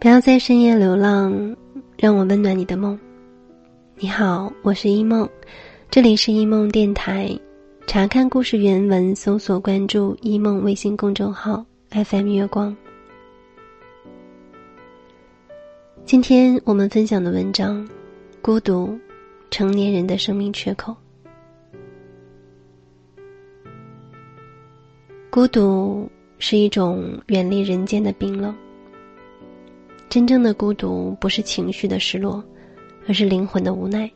不要在深夜流浪，让我温暖你的梦。你好，我是一梦，这里是一梦电台。查看故事原文，搜索关注一梦微信公众号 FM 月光。今天我们分享的文章《孤独：成年人的生命缺口》。孤独是一种远离人间的冰冷。真正的孤独不是情绪的失落，而是灵魂的无奈。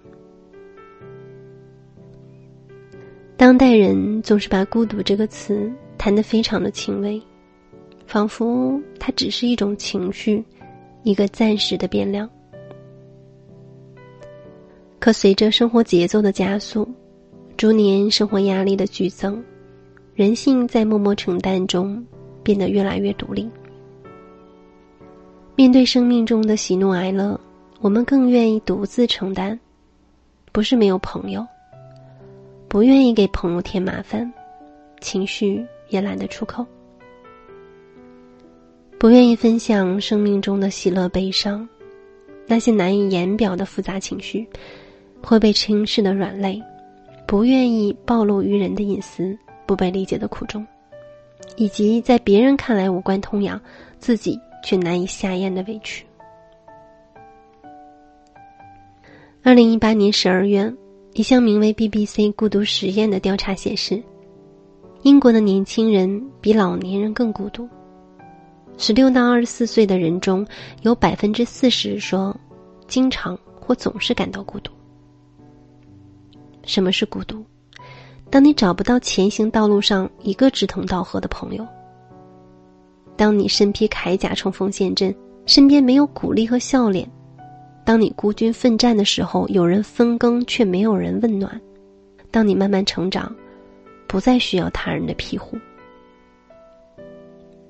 当代人总是把“孤独”这个词谈得非常的轻微，仿佛它只是一种情绪，一个暂时的变量。可随着生活节奏的加速，逐年生活压力的剧增，人性在默默承担中变得越来越独立。面对生命中的喜怒哀乐，我们更愿意独自承担，不是没有朋友，不愿意给朋友添麻烦，情绪也懒得出口，不愿意分享生命中的喜乐悲伤，那些难以言表的复杂情绪，会被轻视的软肋，不愿意暴露于人的隐私，不被理解的苦衷，以及在别人看来无关痛痒，自己。却难以下咽的委屈。二零一八年十二月，一项名为 “BBC 孤独实验”的调查显示，英国的年轻人比老年人更孤独。十六到二十四岁的人中有百分之四十说，经常或总是感到孤独。什么是孤独？当你找不到前行道路上一个志同道合的朋友。当你身披铠甲冲锋陷阵，身边没有鼓励和笑脸；当你孤军奋战的时候，有人分羹却没有人温暖；当你慢慢成长，不再需要他人的庇护。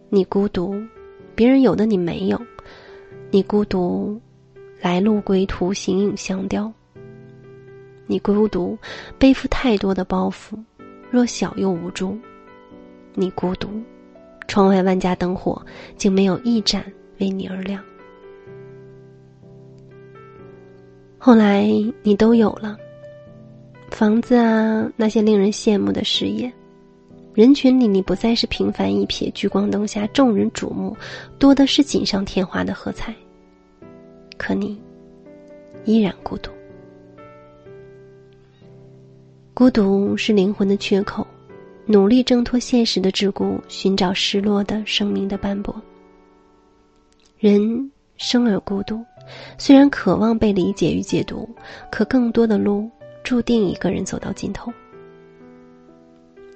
你孤独，别人有的你没有；你孤独，来路归途，形影相吊；你孤独，背负太多的包袱，弱小又无助；你孤独。窗外万家灯火，竟没有一盏为你而亮。后来你都有了，房子啊，那些令人羡慕的事业，人群里你不再是平凡一瞥，聚光灯下众人瞩目，多的是锦上添花的喝彩。可你依然孤独，孤独是灵魂的缺口。努力挣脱现实的桎梏，寻找失落的生命的斑驳。人生而孤独，虽然渴望被理解与解读，可更多的路注定一个人走到尽头。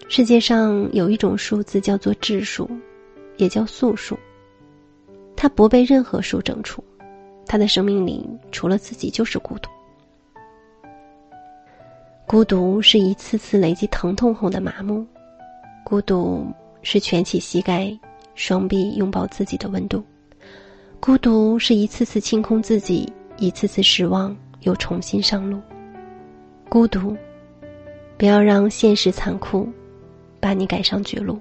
世界上有一种数字叫做质数，也叫素数。它不被任何数整除，他的生命里除了自己就是孤独。孤独是一次次累积疼痛后的麻木。孤独是蜷起膝盖，双臂拥抱自己的温度；孤独是一次次清空自己，一次次失望，又重新上路。孤独，不要让现实残酷把你赶上绝路。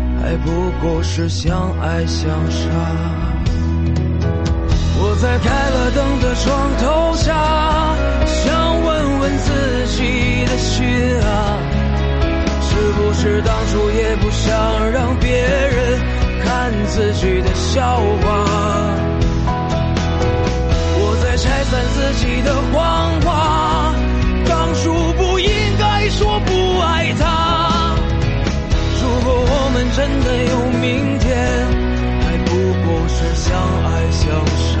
还不过是相爱相杀。我在开了灯的床头下，想问问自己的心啊，是不是当初也不想让别人看自己的笑话？我在拆散自己的谎没有明天，还不过是相爱相杀。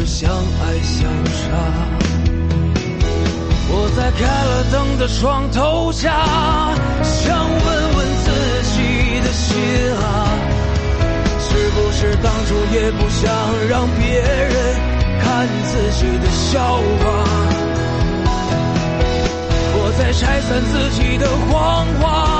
是相爱相杀。我在开了灯的床头下，想问问自己的心啊，是不是当初也不想让别人看自己的笑话？我在拆散自己的谎话，